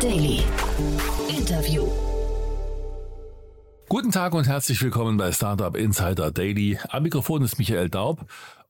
Daily. Interview. Guten Tag und herzlich willkommen bei Startup Insider Daily. Am Mikrofon ist Michael Daub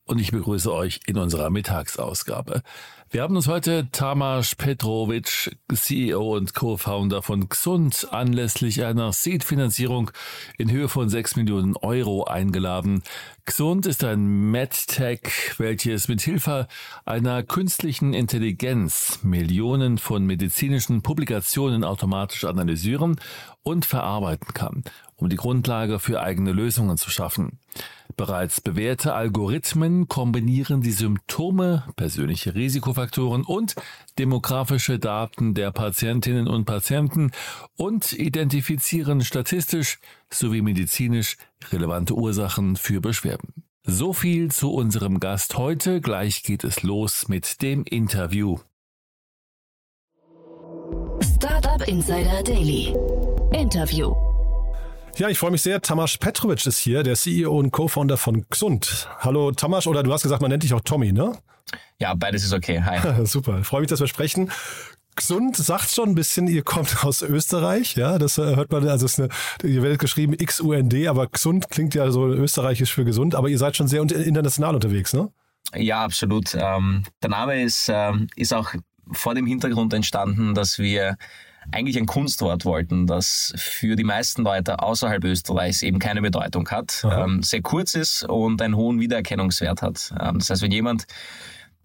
und ich begrüße euch in unserer Mittagsausgabe. Wir haben uns heute Tamas Petrovic, CEO und Co-Founder von Xund, anlässlich einer Seed-Finanzierung in Höhe von 6 Millionen Euro eingeladen. Xund ist ein MedTech, welches mit Hilfe einer künstlichen Intelligenz Millionen von medizinischen Publikationen automatisch analysieren und verarbeiten kann, um die Grundlage für eigene Lösungen zu schaffen. Bereits bewährte Algorithmen kombinieren die Symptome, persönliche Risikofaktoren und demografische Daten der Patientinnen und Patienten und identifizieren statistisch sowie medizinisch relevante Ursachen für Beschwerden. So viel zu unserem Gast heute. Gleich geht es los mit dem Interview. Startup Insider Daily. Interview. Ja, ich freue mich sehr. Tamas Petrovic ist hier, der CEO und Co-Founder von Xund. Hallo Tamas, oder du hast gesagt, man nennt dich auch Tommy, ne? Ja, beides ist okay. Hi. Super, ich freue mich, dass wir sprechen. Gesund sagt schon ein bisschen, ihr kommt aus Österreich, ja, das äh, hört man, also es ist eine, ihr werdet geschrieben X-U-N-D, aber gesund klingt ja so österreichisch für gesund, aber ihr seid schon sehr international unterwegs, ne? Ja, absolut. Ähm, der Name ist, ähm, ist auch vor dem Hintergrund entstanden, dass wir eigentlich ein Kunstwort wollten, das für die meisten Leute außerhalb Österreichs eben keine Bedeutung hat, ähm, sehr kurz ist und einen hohen Wiedererkennungswert hat. Ähm, das heißt, wenn jemand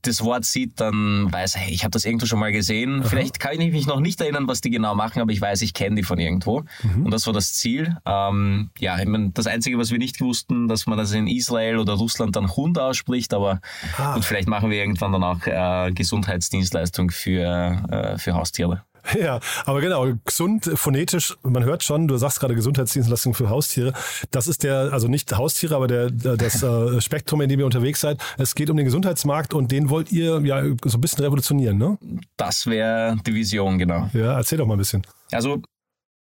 das Wort sieht, dann weiß, hey, ich habe das irgendwo schon mal gesehen. Aha. Vielleicht kann ich mich noch nicht erinnern, was die genau machen, aber ich weiß, ich kenne die von irgendwo. Mhm. Und das war das Ziel. Ähm, ja, ich mein, das Einzige, was wir nicht wussten, dass man das in Israel oder Russland dann Hund ausspricht, aber ah. und vielleicht machen wir irgendwann dann auch äh, Gesundheitsdienstleistung für, äh, für Haustiere. Ja, aber genau, gesund, phonetisch, man hört schon, du sagst gerade Gesundheitsdienstleistung für Haustiere. Das ist der, also nicht Haustiere, aber der, das äh, Spektrum, in dem ihr unterwegs seid. Es geht um den Gesundheitsmarkt und den wollt ihr ja so ein bisschen revolutionieren, ne? Das wäre die Vision, genau. Ja, erzähl doch mal ein bisschen. Also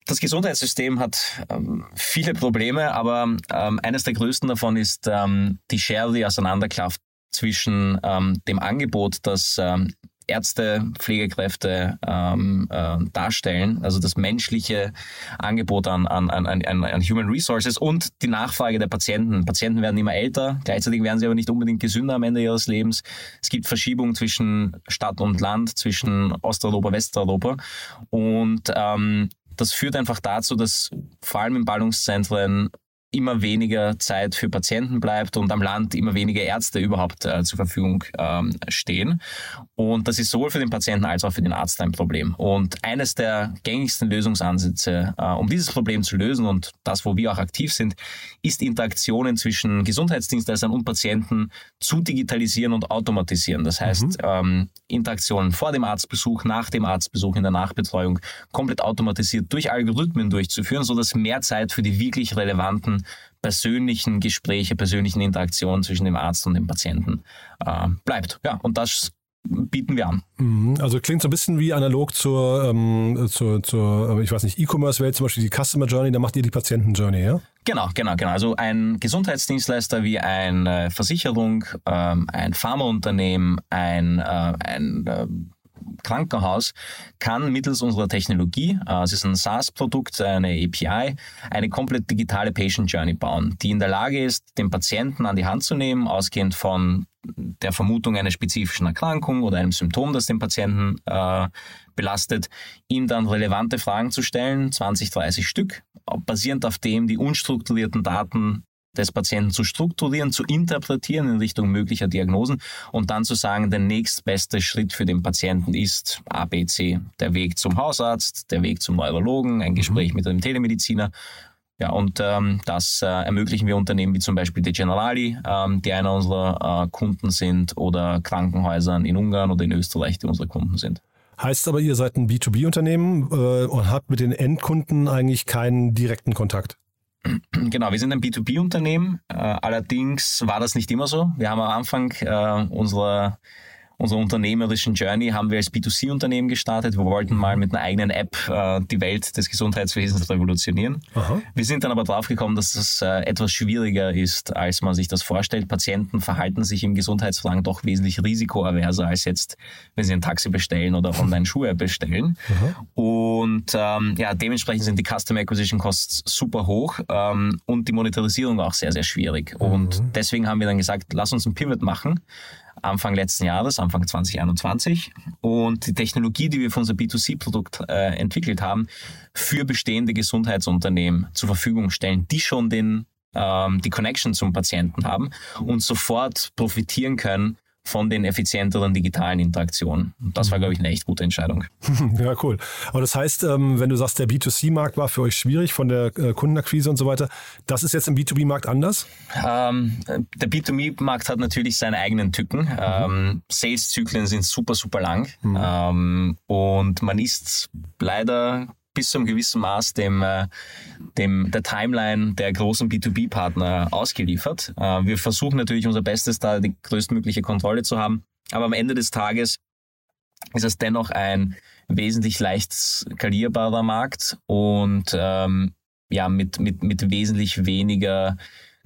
das Gesundheitssystem hat ähm, viele Probleme, aber ähm, eines der größten davon ist ähm, die Schere, die auseinanderklafft zwischen ähm, dem Angebot, das ähm, Ärzte, Pflegekräfte ähm, äh, darstellen, also das menschliche Angebot an, an, an, an, Human Resources und die Nachfrage der Patienten. Patienten werden immer älter, gleichzeitig werden sie aber nicht unbedingt gesünder am Ende ihres Lebens. Es gibt Verschiebungen zwischen Stadt und Land, zwischen Osteuropa, Westeuropa und ähm, das führt einfach dazu, dass vor allem in Ballungszentren immer weniger Zeit für Patienten bleibt und am Land immer weniger Ärzte überhaupt äh, zur Verfügung ähm, stehen. Und das ist sowohl für den Patienten als auch für den Arzt ein Problem. Und eines der gängigsten Lösungsansätze, äh, um dieses Problem zu lösen und das, wo wir auch aktiv sind, ist Interaktionen zwischen Gesundheitsdienstleistern und Patienten zu digitalisieren und automatisieren. Das heißt, mhm. ähm, Interaktionen vor dem Arztbesuch, nach dem Arztbesuch, in der Nachbetreuung komplett automatisiert durch Algorithmen durchzuführen, sodass mehr Zeit für die wirklich relevanten persönlichen Gespräche, persönlichen Interaktionen zwischen dem Arzt und dem Patienten äh, bleibt. Ja, und das bieten wir an. Mhm. Also klingt so ein bisschen wie analog zur, ähm, zur, zur ich weiß nicht, E-Commerce-Welt, zum Beispiel die Customer Journey, da macht ihr die Patienten-Journey, ja? Genau, genau, genau. Also ein Gesundheitsdienstleister wie eine Versicherung, ähm, ein Pharmaunternehmen, ein, äh, ein äh, Krankenhaus kann mittels unserer Technologie, äh, es ist ein SaaS-Produkt, eine API, eine komplett digitale Patient Journey bauen, die in der Lage ist, den Patienten an die Hand zu nehmen, ausgehend von der Vermutung einer spezifischen Erkrankung oder einem Symptom, das den Patienten äh, belastet, ihm dann relevante Fragen zu stellen, 20, 30 Stück, basierend auf dem die unstrukturierten Daten des Patienten zu strukturieren, zu interpretieren in Richtung möglicher Diagnosen und dann zu sagen, der nächstbeste Schritt für den Patienten ist A, B, C. Der Weg zum Hausarzt, der Weg zum Neurologen, ein Gespräch mhm. mit einem Telemediziner. Ja, und ähm, das äh, ermöglichen wir Unternehmen wie zum Beispiel De Generali, ähm, die einer unserer äh, Kunden sind, oder Krankenhäusern in Ungarn oder in Österreich, die unsere Kunden sind. Heißt aber, ihr seid ein B2B-Unternehmen äh, und habt mit den Endkunden eigentlich keinen direkten Kontakt? Genau, wir sind ein B2B-Unternehmen. Äh, allerdings war das nicht immer so. Wir haben am Anfang äh, unserer unserer unternehmerischen Journey haben wir als B2C-Unternehmen gestartet. Wir wollten mal mit einer eigenen App äh, die Welt des Gesundheitswesens revolutionieren. Aha. Wir sind dann aber draufgekommen, dass es äh, etwas schwieriger ist, als man sich das vorstellt. Patienten verhalten sich im Gesundheitsfragen doch wesentlich risikoaverser als jetzt, wenn sie ein Taxi bestellen oder online Schuhe bestellen. Aha. Und ähm, ja, dementsprechend sind die Customer Acquisition Costs super hoch ähm, und die Monetarisierung auch sehr, sehr schwierig. Mhm. Und deswegen haben wir dann gesagt, lass uns ein Pivot machen Anfang letzten Jahres, Anfang 2021. Und die Technologie, die wir für unser B2C-Produkt äh, entwickelt haben, für bestehende Gesundheitsunternehmen zur Verfügung stellen, die schon den, ähm, die Connection zum Patienten haben und sofort profitieren können von den effizienteren digitalen Interaktionen. Und das war, glaube ich, eine echt gute Entscheidung. Ja, cool. Aber das heißt, ähm, wenn du sagst, der B2C-Markt war für euch schwierig von der äh, Kundenakquise und so weiter, das ist jetzt im B2B-Markt anders? Ähm, der B2B-Markt hat natürlich seine eigenen Tücken. Mhm. Ähm, Sales-Zyklen sind super, super lang. Mhm. Ähm, und man ist leider bis zu einem gewissen Maß dem, äh, dem, der Timeline der großen B2B-Partner ausgeliefert. Äh, wir versuchen natürlich unser Bestes, da die größtmögliche Kontrolle zu haben. Aber am Ende des Tages ist es dennoch ein wesentlich leicht skalierbarer Markt und ähm, ja, mit, mit, mit wesentlich weniger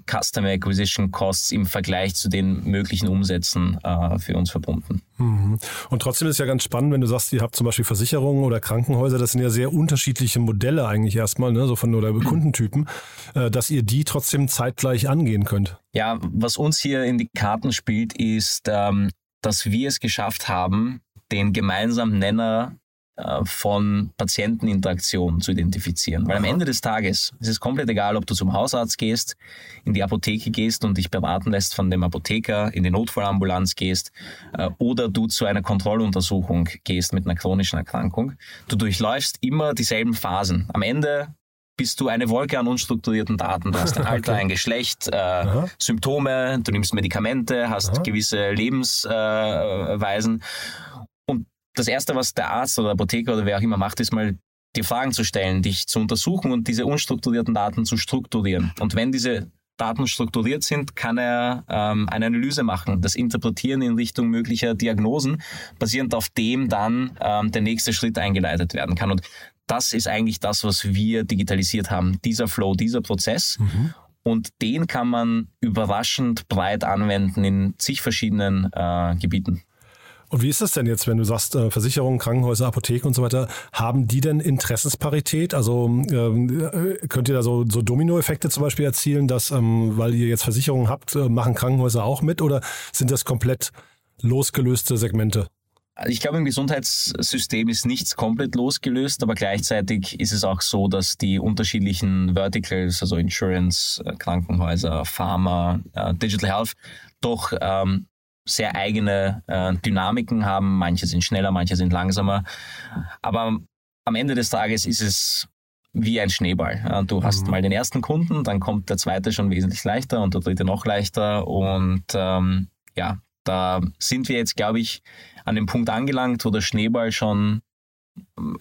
Customer Acquisition Costs im Vergleich zu den möglichen Umsätzen äh, für uns verbunden. Mhm. Und trotzdem ist ja ganz spannend, wenn du sagst, ihr habt zum Beispiel Versicherungen oder Krankenhäuser, das sind ja sehr unterschiedliche Modelle eigentlich erstmal, ne, so von oder Kundentypen, äh, dass ihr die trotzdem zeitgleich angehen könnt. Ja, was uns hier in die Karten spielt, ist, ähm, dass wir es geschafft haben, den gemeinsamen Nenner von Patienteninteraktion zu identifizieren. Weil am Ende des Tages ist es komplett egal, ob du zum Hausarzt gehst, in die Apotheke gehst und dich beraten lässt von dem Apotheker, in die Notfallambulanz gehst äh, oder du zu einer Kontrolluntersuchung gehst mit einer chronischen Erkrankung. Du durchläufst immer dieselben Phasen. Am Ende bist du eine Wolke an unstrukturierten Daten. Du hast ein Alter, okay. ein Geschlecht, äh, Symptome, du nimmst Medikamente, hast Aha. gewisse Lebensweisen. Äh, das Erste, was der Arzt oder Apotheker oder wer auch immer macht, ist mal die Fragen zu stellen, dich zu untersuchen und diese unstrukturierten Daten zu strukturieren. Und wenn diese Daten strukturiert sind, kann er ähm, eine Analyse machen, das Interpretieren in Richtung möglicher Diagnosen, basierend auf dem dann ähm, der nächste Schritt eingeleitet werden kann. Und das ist eigentlich das, was wir digitalisiert haben, dieser Flow, dieser Prozess. Mhm. Und den kann man überraschend breit anwenden in zig verschiedenen äh, Gebieten. Und wie ist das denn jetzt, wenn du sagst, äh, Versicherungen, Krankenhäuser, Apotheken und so weiter, haben die denn Interessensparität? Also ähm, äh, könnt ihr da so, so Dominoeffekte zum Beispiel erzielen, dass, ähm, weil ihr jetzt Versicherungen habt, äh, machen Krankenhäuser auch mit oder sind das komplett losgelöste Segmente? Also ich glaube, im Gesundheitssystem ist nichts komplett losgelöst, aber gleichzeitig ist es auch so, dass die unterschiedlichen Verticals, also Insurance, Krankenhäuser, Pharma, Digital Health, doch ähm, sehr eigene äh, Dynamiken haben. Manche sind schneller, manche sind langsamer. Aber am Ende des Tages ist es wie ein Schneeball. Du hast mhm. mal den ersten Kunden, dann kommt der zweite schon wesentlich leichter und der dritte noch leichter. Und ähm, ja, da sind wir jetzt, glaube ich, an dem Punkt angelangt, wo der Schneeball schon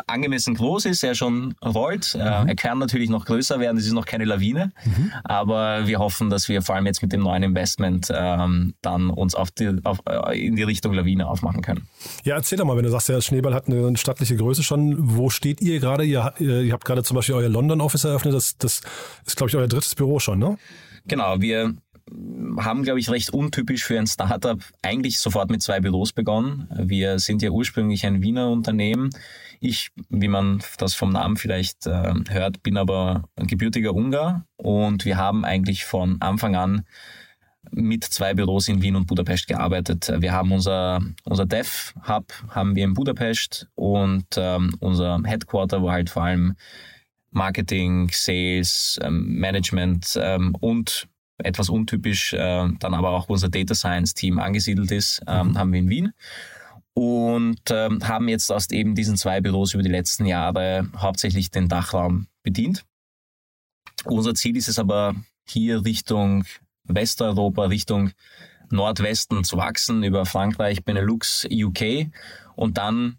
angemessen groß ist, er schon rollt. Äh, mhm. Er kann natürlich noch größer werden, es ist noch keine Lawine, mhm. aber wir hoffen, dass wir vor allem jetzt mit dem neuen Investment ähm, dann uns auf die, auf, äh, in die Richtung Lawine aufmachen können. Ja, erzähl doch mal, wenn du sagst, der Schneeball hat eine stattliche Größe schon, wo steht ihr gerade? Ihr, ihr habt gerade zum Beispiel euer London-Office eröffnet, das, das ist, glaube ich, euer drittes Büro schon, ne? Genau, wir haben, glaube ich, recht untypisch für ein Startup eigentlich sofort mit zwei Büros begonnen. Wir sind ja ursprünglich ein Wiener Unternehmen. Ich, wie man das vom Namen vielleicht äh, hört, bin aber ein gebürtiger Ungar und wir haben eigentlich von Anfang an mit zwei Büros in Wien und Budapest gearbeitet. Wir haben unser, unser Dev-Hub haben wir in Budapest und ähm, unser Headquarter, wo halt vor allem Marketing, Sales, ähm, Management ähm, und etwas untypisch, äh, dann aber auch unser Data Science Team angesiedelt ist, ähm, mhm. haben wir in Wien und ähm, haben jetzt aus eben diesen zwei Büros über die letzten Jahre hauptsächlich den Dachraum bedient. Unser Ziel ist es aber hier Richtung Westeuropa, Richtung Nordwesten zu wachsen, über Frankreich, Benelux, UK und dann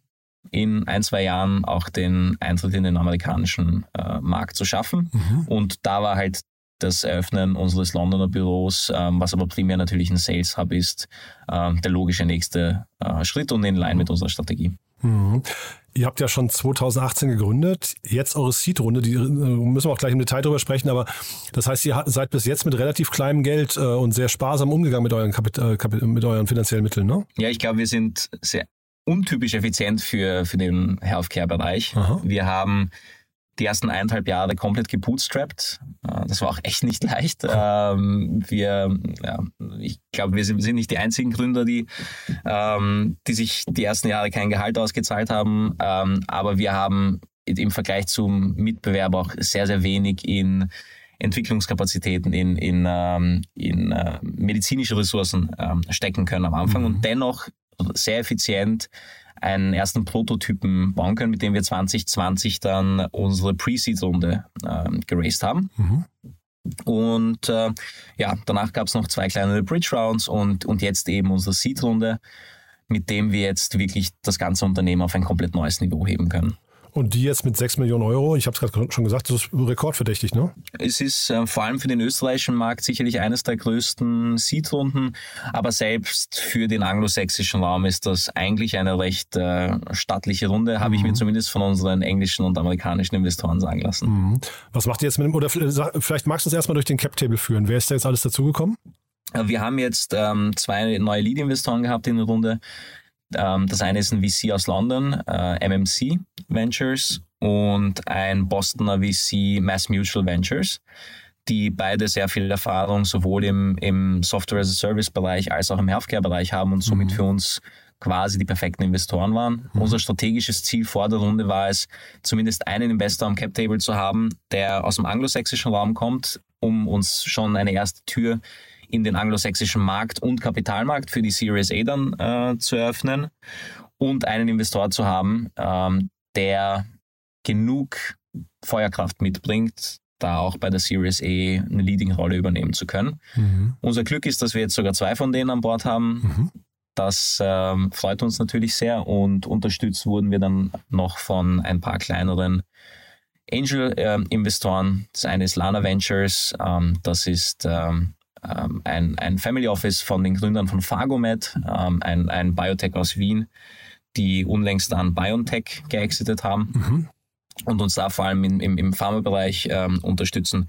in ein, zwei Jahren auch den Eintritt in den amerikanischen äh, Markt zu schaffen. Mhm. Und da war halt das Eröffnen unseres Londoner Büros, ähm, was aber primär natürlich ein Sales Hub ist, ähm, der logische nächste äh, Schritt und in Line mit unserer Strategie. Mhm. Ihr habt ja schon 2018 gegründet. Jetzt eure Seed-Runde, die äh, müssen wir auch gleich im Detail drüber sprechen, aber das heißt, ihr seid bis jetzt mit relativ kleinem Geld äh, und sehr sparsam umgegangen mit euren, Kapit äh, mit euren finanziellen Mitteln, ne? Ja, ich glaube, wir sind sehr untypisch effizient für, für den Healthcare-Bereich. Wir haben die ersten eineinhalb Jahre komplett gebootstrapped. Äh, das war auch echt nicht leicht. Ähm, wir, ja, ich glaube, wir sind, nicht die einzigen Gründer, die, ähm, die sich die ersten Jahre kein Gehalt ausgezahlt haben. Ähm, aber wir haben im Vergleich zum Mitbewerber auch sehr, sehr wenig in Entwicklungskapazitäten, in, in, in äh, medizinische Ressourcen stecken können am Anfang mhm. und dennoch sehr effizient einen ersten Prototypen bauen können, mit dem wir 2020 dann unsere Pre-Seed-Runde äh, geraced haben. Mhm. Und äh, ja, danach gab es noch zwei kleinere Bridge Rounds und, und jetzt eben unsere Seed-Runde, mit dem wir jetzt wirklich das ganze Unternehmen auf ein komplett neues Niveau heben können. Und die jetzt mit 6 Millionen Euro, ich habe es gerade schon gesagt, das ist rekordverdächtig, ne? Es ist äh, vor allem für den österreichischen Markt sicherlich eines der größten Seed-Runden, aber selbst für den anglosächsischen Raum ist das eigentlich eine recht äh, stattliche Runde, habe mhm. ich mir mhm. zumindest von unseren englischen und amerikanischen Investoren sagen lassen. Mhm. Was macht ihr jetzt mit dem, oder vielleicht magst du uns erstmal durch den Cap-Table führen. Wer ist da jetzt alles dazugekommen? Wir haben jetzt ähm, zwei neue Lead-Investoren gehabt in der Runde. Ähm, das eine ist ein VC aus London, äh, MMC Ventures, und ein Bostoner VC, Mass Mutual Ventures, die beide sehr viel Erfahrung sowohl im, im Software-as-a-Service-Bereich als auch im Healthcare-Bereich haben und somit mhm. für uns quasi die perfekten Investoren waren. Mhm. Unser strategisches Ziel vor der Runde war es, zumindest einen Investor am Cap-Table zu haben, der aus dem anglosächsischen Raum kommt, um uns schon eine erste Tür in den anglosächsischen Markt und Kapitalmarkt für die Series A dann äh, zu eröffnen und einen Investor zu haben, ähm, der genug Feuerkraft mitbringt, da auch bei der Series A eine Leading-Rolle übernehmen zu können. Mhm. Unser Glück ist, dass wir jetzt sogar zwei von denen an Bord haben. Mhm. Das ähm, freut uns natürlich sehr und unterstützt wurden wir dann noch von ein paar kleineren Angel-Investoren. Ähm, das eine ist Lana Ventures, ähm, das ist ähm, ähm, ein, ein Family Office von den Gründern von Phagomed, ähm, ein, ein Biotech aus Wien, die unlängst an BioNTech geexitet haben mhm. und uns da vor allem im, im, im Pharmabereich ähm, unterstützen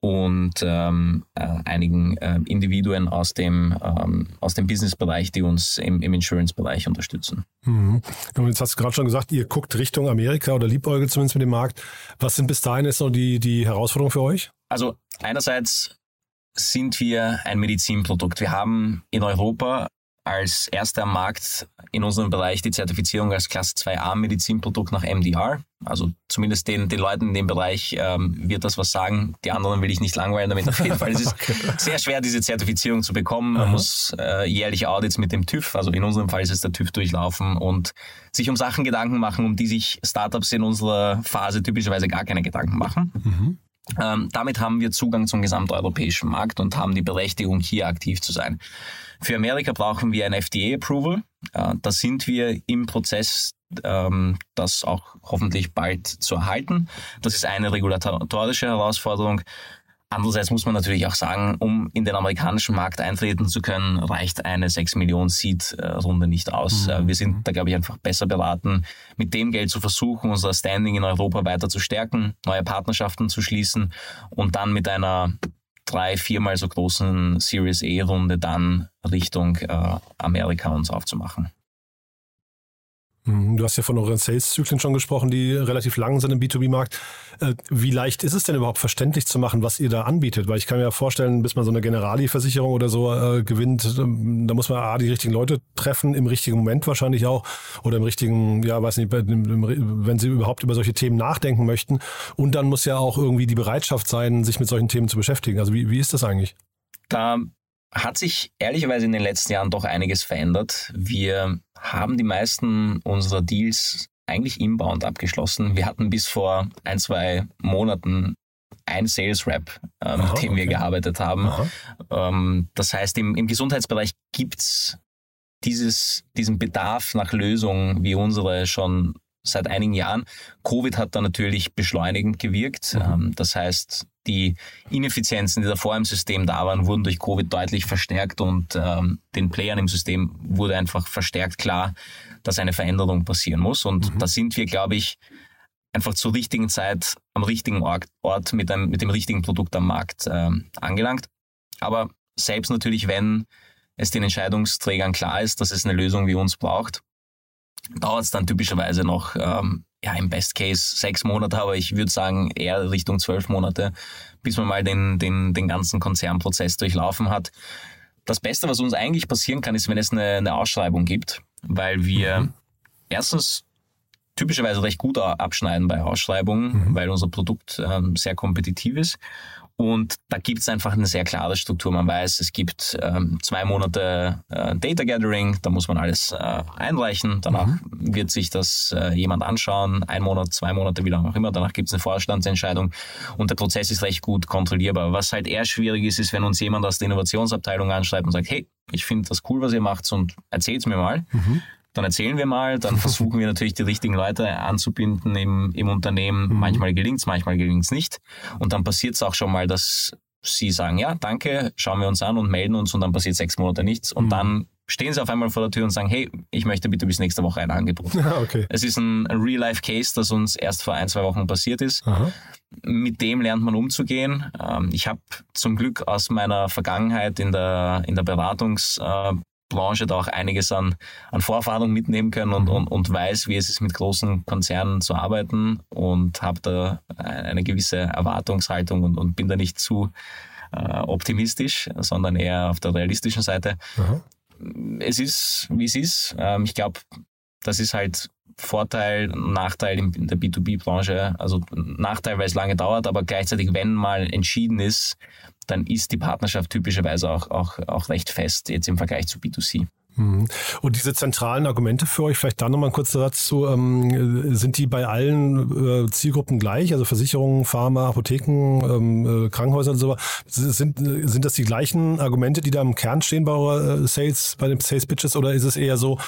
und ähm, äh, einigen äh, Individuen aus dem, ähm, aus dem Businessbereich, die uns im, im Insurance-Bereich unterstützen. Mhm. Und jetzt hast du gerade schon gesagt, ihr guckt Richtung Amerika oder liebäugelt zumindest mit dem Markt. Was sind bis dahin jetzt noch die, die Herausforderungen für euch? Also einerseits sind wir ein Medizinprodukt. Wir haben in Europa als erster am Markt in unserem Bereich die Zertifizierung als Klasse 2a Medizinprodukt nach MDR. Also zumindest den, den Leuten in dem Bereich ähm, wird das was sagen. Die anderen will ich nicht langweilen damit auf jeden Fall. Es ist okay. sehr schwer, diese Zertifizierung zu bekommen. Man Aha. muss äh, jährliche Audits mit dem TÜV, also in unserem Fall ist es der TÜV durchlaufen und sich um Sachen Gedanken machen, um die sich Startups in unserer Phase typischerweise gar keine Gedanken machen. Mhm. Ähm, damit haben wir Zugang zum gesamteuropäischen Markt und haben die Berechtigung, hier aktiv zu sein. Für Amerika brauchen wir ein FDA-Approval. Äh, da sind wir im Prozess, ähm, das auch hoffentlich bald zu erhalten. Das ist eine regulatorische Herausforderung. Andererseits muss man natürlich auch sagen, um in den amerikanischen Markt eintreten zu können, reicht eine 6 Millionen Seed-Runde nicht aus. Mhm. Wir sind da, glaube ich, einfach besser beraten, mit dem Geld zu versuchen, unser Standing in Europa weiter zu stärken, neue Partnerschaften zu schließen und dann mit einer drei, viermal so großen Series E-Runde dann Richtung äh, Amerika uns aufzumachen. Mhm, du hast ja von euren Sales-Zyklen schon gesprochen, die relativ lang sind im B2B-Markt. Äh, wie leicht ist es denn überhaupt verständlich zu machen, was ihr da anbietet? Weil ich kann mir ja vorstellen, bis man so eine Generali-Versicherung oder so äh, gewinnt, ähm, da muss man A, die richtigen Leute treffen, im richtigen Moment wahrscheinlich auch, oder im richtigen, ja, weiß nicht, wenn sie überhaupt über solche Themen nachdenken möchten. Und dann muss ja auch irgendwie die Bereitschaft sein, sich mit solchen Themen zu beschäftigen. Also wie, wie ist das eigentlich? Da hat sich ehrlicherweise in den letzten Jahren doch einiges verändert. Wir haben die meisten unserer Deals eigentlich inbound abgeschlossen. Wir hatten bis vor ein, zwei Monaten ein Sales Rep, äh, mit dem okay. wir gearbeitet haben. Ähm, das heißt, im, im Gesundheitsbereich gibt's dieses, diesen Bedarf nach Lösungen wie unsere schon seit einigen Jahren. Covid hat da natürlich beschleunigend gewirkt. Mhm. Ähm, das heißt, die Ineffizienzen, die davor im System da waren, wurden durch Covid deutlich verstärkt und ähm, den Playern im System wurde einfach verstärkt klar, dass eine Veränderung passieren muss. Und mhm. da sind wir, glaube ich, einfach zur richtigen Zeit am richtigen Ort, mit, einem, mit dem richtigen Produkt am Markt ähm, angelangt. Aber selbst natürlich, wenn es den Entscheidungsträgern klar ist, dass es eine Lösung wie uns braucht, dauert es dann typischerweise noch ähm, ja, im Best Case sechs Monate, aber ich würde sagen eher Richtung zwölf Monate, bis man mal den, den, den ganzen Konzernprozess durchlaufen hat. Das Beste, was uns eigentlich passieren kann, ist, wenn es eine, eine Ausschreibung gibt, weil wir mhm. erstens typischerweise recht gut abschneiden bei Ausschreibungen, mhm. weil unser Produkt ähm, sehr kompetitiv ist und da gibt es einfach eine sehr klare Struktur. Man weiß, es gibt ähm, zwei Monate äh, Data Gathering, da muss man alles äh, einreichen. Danach mhm. wird sich das äh, jemand anschauen, ein Monat, zwei Monate, wie lange auch immer. Danach gibt es eine Vorstandsentscheidung und der Prozess ist recht gut kontrollierbar. Was halt eher schwierig ist, ist, wenn uns jemand aus der Innovationsabteilung anschreibt und sagt, hey, ich finde das cool, was ihr macht und erzählt mir mal. Mhm dann erzählen wir mal, dann versuchen wir natürlich die richtigen Leute anzubinden im, im Unternehmen. Mhm. Manchmal gelingt's, manchmal gelingt's nicht. Und dann passiert es auch schon mal, dass sie sagen, ja, danke, schauen wir uns an und melden uns und dann passiert sechs Monate nichts. Und mhm. dann stehen sie auf einmal vor der Tür und sagen, hey, ich möchte bitte bis nächste Woche ein Angebot. Okay. Es ist ein Real-Life-Case, das uns erst vor ein, zwei Wochen passiert ist. Aha. Mit dem lernt man umzugehen. Ähm, ich habe zum Glück aus meiner Vergangenheit in der, in der Beratungs- äh, Branche da auch einiges an, an Vorerfahrung mitnehmen können und, und, und weiß, wie es ist, mit großen Konzernen zu arbeiten und habe da eine gewisse Erwartungshaltung und, und bin da nicht zu äh, optimistisch, sondern eher auf der realistischen Seite. Aha. Es ist, wie es ist. Ähm, ich glaube, das ist halt Vorteil, Nachteil in der B2B-Branche. Also Nachteil, weil es lange dauert, aber gleichzeitig, wenn mal entschieden ist, dann ist die Partnerschaft typischerweise auch, auch, auch recht fest, jetzt im Vergleich zu B2C. Mhm. Und diese zentralen Argumente für euch, vielleicht da nochmal ein kurzer Satz zu, ähm, sind die bei allen äh, Zielgruppen gleich, also Versicherungen, Pharma, Apotheken, ähm, äh, Krankenhäuser und so Sind, sind das die gleichen Argumente, die da im Kern stehen bei äh, Sales, bei den Sales Pitches oder ist es eher so,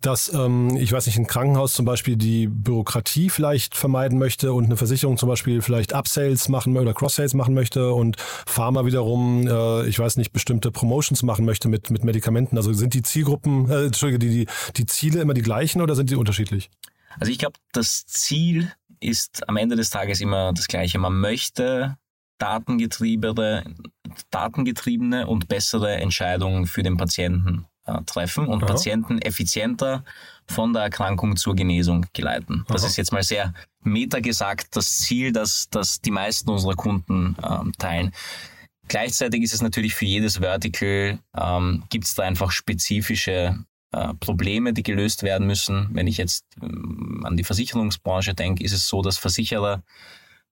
dass, ähm, ich weiß nicht, ein Krankenhaus zum Beispiel die Bürokratie vielleicht vermeiden möchte und eine Versicherung zum Beispiel vielleicht Upsales machen oder Cross-Sales machen möchte und Pharma wiederum, äh, ich weiß nicht, bestimmte Promotions machen möchte mit, mit Medikamenten. Also sind die Zielgruppen, äh, Entschuldige, die, die, die Ziele immer die gleichen oder sind die unterschiedlich? Also ich glaube, das Ziel ist am Ende des Tages immer das gleiche. Man möchte datengetriebene, datengetriebene und bessere Entscheidungen für den Patienten äh, treffen und Aha. Patienten effizienter von der Erkrankung zur Genesung geleiten. Das Aha. ist jetzt mal sehr meta gesagt das Ziel, das, das die meisten unserer Kunden ähm, teilen. Gleichzeitig ist es natürlich für jedes Vertical, ähm, gibt es da einfach spezifische äh, Probleme, die gelöst werden müssen. Wenn ich jetzt ähm, an die Versicherungsbranche denke, ist es so, dass Versicherer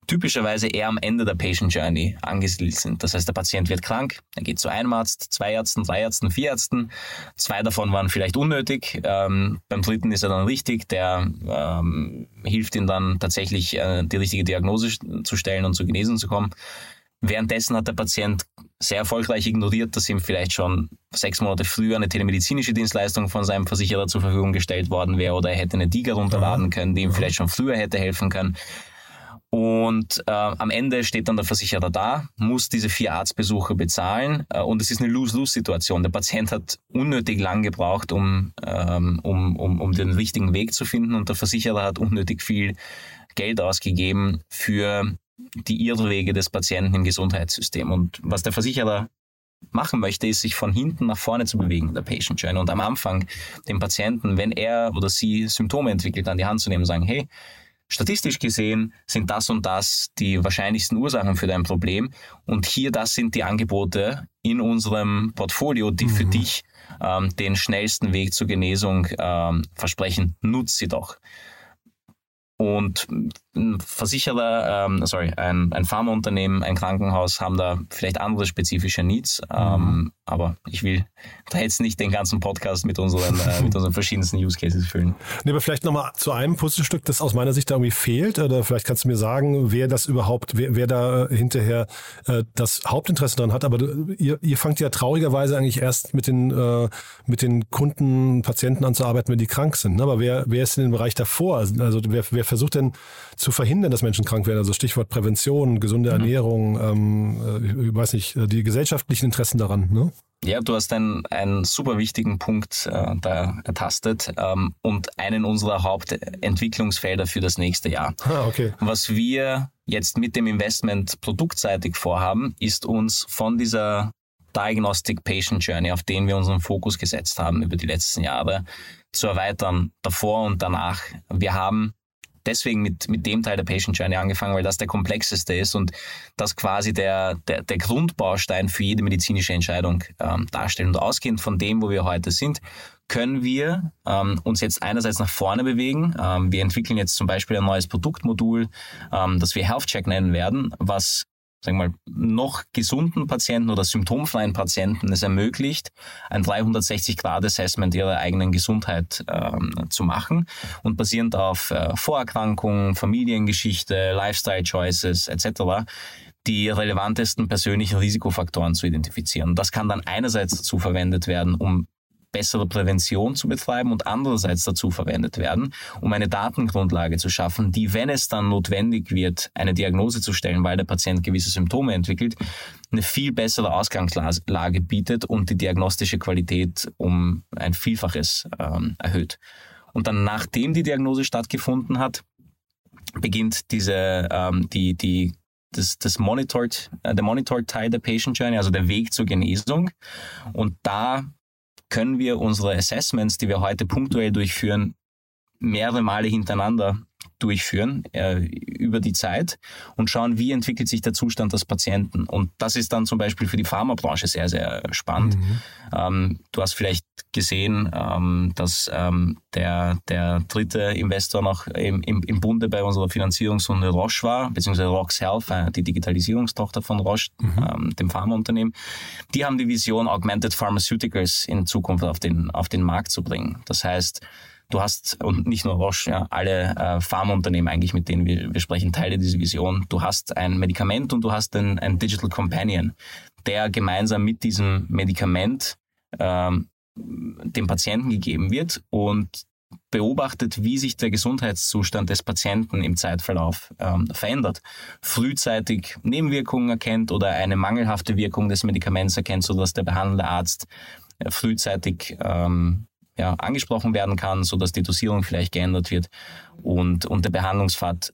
typischerweise eher am Ende der Patient Journey angesiedelt sind. Das heißt, der Patient wird krank, er geht zu einem Arzt, zwei Ärzten, drei Ärzten, vier Ärzten. Zwei davon waren vielleicht unnötig. Ähm, beim dritten ist er dann richtig, der ähm, hilft ihm dann tatsächlich äh, die richtige Diagnose zu stellen und zu genesen zu kommen. Währenddessen hat der Patient sehr erfolgreich ignoriert, dass ihm vielleicht schon sechs Monate früher eine telemedizinische Dienstleistung von seinem Versicherer zur Verfügung gestellt worden wäre oder er hätte eine DIGA runterladen können, die ihm vielleicht schon früher hätte helfen können. Und äh, am Ende steht dann der Versicherer da, muss diese vier Arztbesuche bezahlen äh, und es ist eine Lose-Lose-Situation. Der Patient hat unnötig lang gebraucht, um, ähm, um, um, um den richtigen Weg zu finden und der Versicherer hat unnötig viel Geld ausgegeben für die Irrwege des Patienten im Gesundheitssystem. Und was der Versicherer machen möchte, ist, sich von hinten nach vorne zu bewegen, der Patient Journey. Und am Anfang den Patienten, wenn er oder sie Symptome entwickelt, an die Hand zu nehmen sagen, hey, Statistisch gesehen sind das und das die wahrscheinlichsten Ursachen für dein Problem. Und hier, das sind die Angebote in unserem Portfolio, die mhm. für dich ähm, den schnellsten Weg zur Genesung ähm, versprechen. Nutz sie doch. Und Versicherer, ähm, sorry, ein, ein Pharmaunternehmen, ein Krankenhaus haben da vielleicht andere spezifische Needs. Ähm, mhm. Aber ich will da jetzt nicht den ganzen Podcast mit unseren, äh, mit unseren verschiedensten Use Cases füllen. Nee, aber vielleicht nochmal zu einem Puzzlestück, das aus meiner Sicht da irgendwie fehlt. Oder vielleicht kannst du mir sagen, wer das überhaupt, wer, wer da hinterher äh, das Hauptinteresse daran hat. Aber du, ihr, ihr fangt ja traurigerweise eigentlich erst mit den, äh, mit den Kunden, Patienten an zu arbeiten, wenn die krank sind. Ne? Aber wer, wer ist in dem Bereich davor? Also wer, wer versucht denn zu zu verhindern, dass Menschen krank werden? Also Stichwort Prävention, gesunde mhm. Ernährung, ähm, ich weiß nicht, die gesellschaftlichen Interessen daran. Ne? Ja, du hast einen, einen super wichtigen Punkt äh, da ertastet ähm, und einen unserer Hauptentwicklungsfelder für das nächste Jahr. Ah, okay. Was wir jetzt mit dem Investment produktseitig vorhaben, ist uns von dieser Diagnostic Patient Journey, auf den wir unseren Fokus gesetzt haben über die letzten Jahre, zu erweitern, davor und danach. Wir haben deswegen mit, mit dem Teil der Patient Journey angefangen, weil das der komplexeste ist und das quasi der, der, der Grundbaustein für jede medizinische Entscheidung ähm, darstellt. Und ausgehend von dem, wo wir heute sind, können wir ähm, uns jetzt einerseits nach vorne bewegen. Ähm, wir entwickeln jetzt zum Beispiel ein neues Produktmodul, ähm, das wir Health Check nennen werden, was sagen wir mal, noch gesunden Patienten oder symptomfreien Patienten es ermöglicht, ein 360-Grad-Assessment ihrer eigenen Gesundheit ähm, zu machen und basierend auf äh, Vorerkrankungen, Familiengeschichte, Lifestyle-Choices etc die relevantesten persönlichen Risikofaktoren zu identifizieren. Das kann dann einerseits dazu verwendet werden, um bessere Prävention zu betreiben und andererseits dazu verwendet werden, um eine Datengrundlage zu schaffen, die, wenn es dann notwendig wird, eine Diagnose zu stellen, weil der Patient gewisse Symptome entwickelt, eine viel bessere Ausgangslage bietet und die diagnostische Qualität um ein Vielfaches ähm, erhöht. Und dann, nachdem die Diagnose stattgefunden hat, beginnt diese, ähm, die, die das, das monitored, äh, der monitored Teil der Patient Journey, also der Weg zur Genesung. Und da können wir unsere Assessments, die wir heute punktuell durchführen, mehrere Male hintereinander durchführen äh, über die Zeit und schauen, wie entwickelt sich der Zustand des Patienten. Und das ist dann zum Beispiel für die Pharmabranche sehr, sehr spannend. Mhm. Ähm, du hast vielleicht gesehen, ähm, dass ähm, der, der dritte Investor noch im, im, im Bunde bei unserer Finanzierungsrunde Roche war, beziehungsweise Rox Health, äh, die Digitalisierungstochter von Roche, mhm. Ähm, dem Pharmaunternehmen. Die haben die Vision, Augmented Pharmaceuticals in Zukunft auf den, auf den Markt zu bringen. Das heißt, Du hast, und nicht nur Roche, ja, alle äh, Pharmaunternehmen eigentlich, mit denen wir, wir sprechen, Teile dieser Vision. Du hast ein Medikament und du hast ein, ein Digital Companion, der gemeinsam mit diesem Medikament ähm, dem Patienten gegeben wird und beobachtet, wie sich der Gesundheitszustand des Patienten im Zeitverlauf ähm, verändert. Frühzeitig Nebenwirkungen erkennt oder eine mangelhafte Wirkung des Medikaments erkennt, sodass der behandelnde Arzt äh, frühzeitig ähm, ja, angesprochen werden kann, so dass die Dosierung vielleicht geändert wird und, und der Behandlungspfad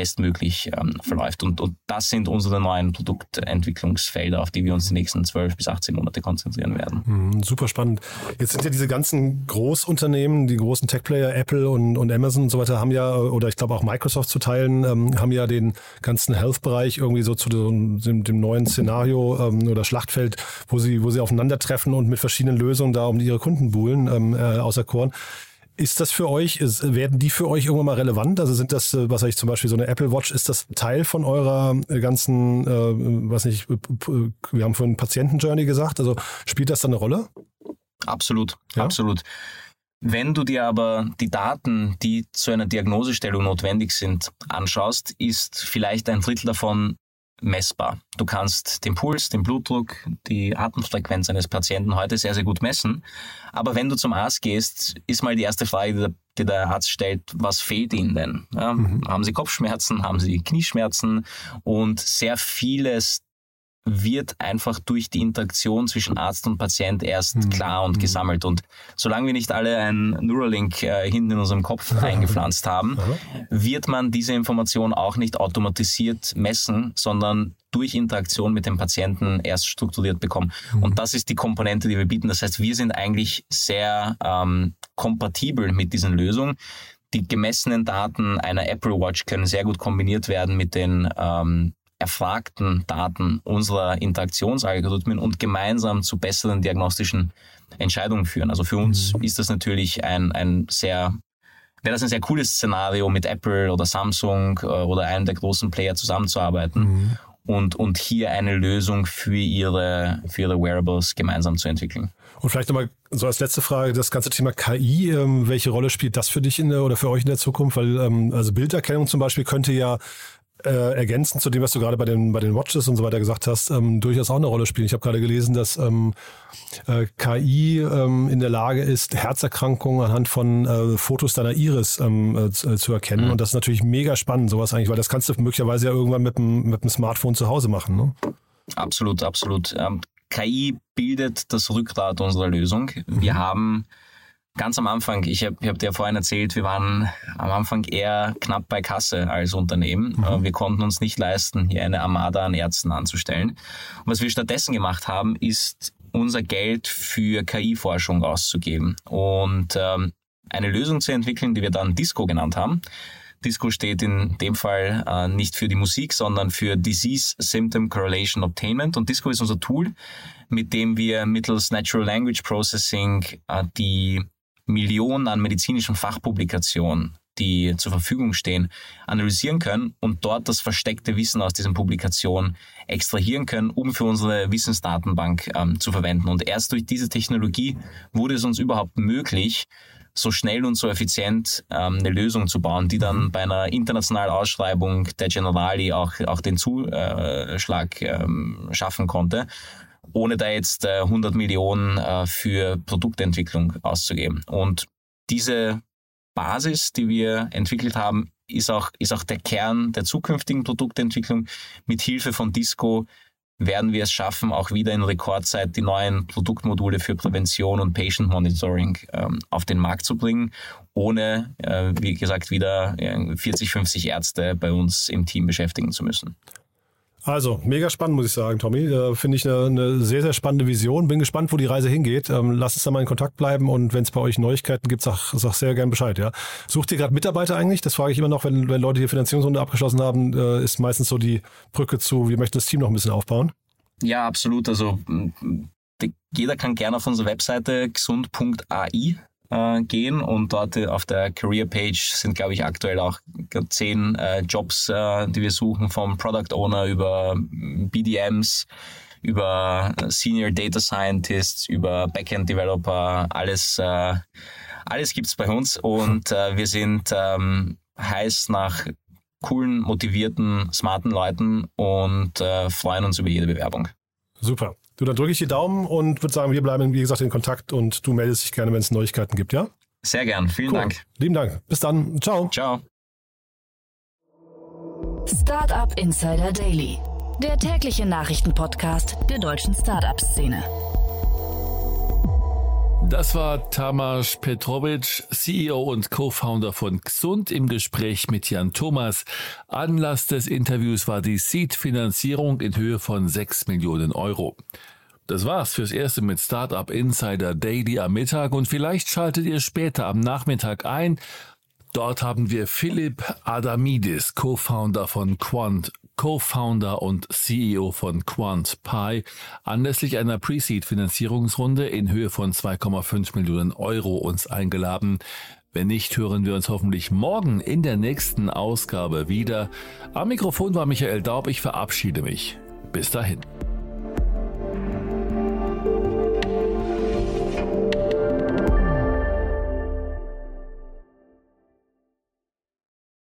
bestmöglich ähm, verläuft. Und, und das sind unsere neuen Produktentwicklungsfelder, auf die wir uns die nächsten 12 bis 18 Monate konzentrieren werden. Mhm, super spannend. Jetzt sind ja diese ganzen Großunternehmen, die großen Tech-Player, Apple und, und Amazon und so weiter, haben ja, oder ich glaube auch Microsoft zu teilen, ähm, haben ja den ganzen Health-Bereich irgendwie so zu dem, dem neuen Szenario ähm, oder Schlachtfeld, wo sie, wo sie aufeinandertreffen und mit verschiedenen Lösungen da um ihre Kunden buhlen, ähm, äh, außer Korn. Ist das für euch, ist, werden die für euch irgendwann mal relevant? Also sind das, äh, was weiß ich, zum Beispiel so eine Apple Watch, ist das Teil von eurer äh, ganzen, äh, was nicht, wir haben von Patientenjourney gesagt, also spielt das da eine Rolle? Absolut, ja? absolut. Wenn du dir aber die Daten, die zu einer Diagnosestellung notwendig sind, anschaust, ist vielleicht ein Drittel davon messbar. Du kannst den Puls, den Blutdruck, die Atemfrequenz eines Patienten heute sehr, sehr gut messen. Aber wenn du zum Arzt gehst, ist mal die erste Frage, die der, die der Arzt stellt, was fehlt Ihnen denn? Ja, mhm. Haben Sie Kopfschmerzen? Haben Sie Knieschmerzen? Und sehr vieles wird einfach durch die Interaktion zwischen Arzt und Patient erst mhm. klar und mhm. gesammelt. Und solange wir nicht alle ein Neuralink äh, hinten in unserem Kopf eingepflanzt haben, wird man diese Information auch nicht automatisiert messen, sondern durch Interaktion mit dem Patienten erst strukturiert bekommen. Mhm. Und das ist die Komponente, die wir bieten. Das heißt, wir sind eigentlich sehr ähm, kompatibel mit diesen Lösungen. Die gemessenen Daten einer Apple Watch können sehr gut kombiniert werden mit den ähm, erfragten Daten unserer Interaktionsalgorithmen und gemeinsam zu besseren diagnostischen Entscheidungen führen. Also für uns mhm. ist das natürlich ein, ein sehr wäre das ein sehr cooles Szenario, mit Apple oder Samsung äh, oder einem der großen Player zusammenzuarbeiten mhm. und, und hier eine Lösung für ihre, für ihre Wearables gemeinsam zu entwickeln. Und vielleicht nochmal so als letzte Frage, das ganze Thema KI, ähm, welche Rolle spielt das für dich in der, oder für euch in der Zukunft? Weil ähm, also Bilderkennung zum Beispiel könnte ja äh, ergänzend zu dem, was du gerade bei den, bei den Watches und so weiter gesagt hast, ähm, durchaus auch eine Rolle spielen. Ich habe gerade gelesen, dass ähm, äh, KI ähm, in der Lage ist, Herzerkrankungen anhand von äh, Fotos deiner Iris ähm, äh, zu, äh, zu, erkennen. Mhm. Und das ist natürlich mega spannend, sowas eigentlich, weil das kannst du möglicherweise ja irgendwann mit dem, mit dem Smartphone zu Hause machen. Ne? Absolut, absolut. Ähm, KI bildet das Rückgrat unserer Lösung. Wir mhm. haben ganz am Anfang, ich habe hab dir vorhin erzählt, wir waren am Anfang eher knapp bei Kasse als Unternehmen. Mhm. Äh, wir konnten uns nicht leisten, hier eine Armada an Ärzten anzustellen. Und was wir stattdessen gemacht haben, ist unser Geld für KI-Forschung auszugeben und ähm, eine Lösung zu entwickeln, die wir dann Disco genannt haben. Disco steht in dem Fall äh, nicht für die Musik, sondern für Disease Symptom Correlation Obtainment. Und Disco ist unser Tool, mit dem wir mittels Natural Language Processing äh, die Millionen an medizinischen Fachpublikationen, die zur Verfügung stehen, analysieren können und dort das versteckte Wissen aus diesen Publikationen extrahieren können, um für unsere Wissensdatenbank ähm, zu verwenden. Und erst durch diese Technologie wurde es uns überhaupt möglich, so schnell und so effizient ähm, eine Lösung zu bauen, die dann bei einer internationalen Ausschreibung der Generali auch, auch den Zuschlag ähm, schaffen konnte ohne da jetzt äh, 100 Millionen äh, für Produktentwicklung auszugeben. Und diese Basis, die wir entwickelt haben, ist auch, ist auch der Kern der zukünftigen Produktentwicklung. Mit Hilfe von Disco werden wir es schaffen, auch wieder in Rekordzeit die neuen Produktmodule für Prävention und Patient Monitoring ähm, auf den Markt zu bringen, ohne, äh, wie gesagt, wieder 40, 50 Ärzte bei uns im Team beschäftigen zu müssen. Also, mega spannend, muss ich sagen, Tommy. Äh, Finde ich eine, eine, sehr, sehr spannende Vision. Bin gespannt, wo die Reise hingeht. Ähm, lass uns da mal in Kontakt bleiben und wenn es bei euch Neuigkeiten gibt, sag, sag sehr gern Bescheid. Ja. Sucht ihr gerade Mitarbeiter eigentlich? Das frage ich immer noch, wenn, wenn Leute hier Finanzierungsrunde abgeschlossen haben, äh, ist meistens so die Brücke zu, wir möchten das Team noch ein bisschen aufbauen. Ja, absolut. Also jeder kann gerne auf unsere Webseite gesund.ai äh, gehen und dort auf der Career Page sind, glaube ich, aktuell auch zehn äh, Jobs, äh, die wir suchen, vom Product Owner über BDMs, über Senior Data Scientists, über Backend Developer, alles, äh, alles gibt's bei uns und äh, wir sind ähm, heiß nach coolen, motivierten, smarten Leuten und äh, freuen uns über jede Bewerbung. Super. Du, dann drücke ich die Daumen und würde sagen, wir bleiben, wie gesagt, in Kontakt und du meldest dich gerne, wenn es Neuigkeiten gibt, ja? Sehr gern. Vielen cool. Dank. Lieben Dank. Bis dann. Ciao. Ciao. Startup Insider Daily, der tägliche Nachrichtenpodcast der deutschen Startup-Szene. Das war Tamas Petrovic, CEO und Co-Founder von Xund im Gespräch mit Jan Thomas. Anlass des Interviews war die Seed-Finanzierung in Höhe von 6 Millionen Euro. Das war's fürs erste mit Startup Insider Daily am Mittag und vielleicht schaltet ihr später am Nachmittag ein. Dort haben wir Philipp Adamidis, Co-Founder von Quant, Co-Founder und CEO von QuantPi, anlässlich einer Pre-Seed-Finanzierungsrunde in Höhe von 2,5 Millionen Euro uns eingeladen. Wenn nicht, hören wir uns hoffentlich morgen in der nächsten Ausgabe wieder. Am Mikrofon war Michael Daub, ich verabschiede mich. Bis dahin.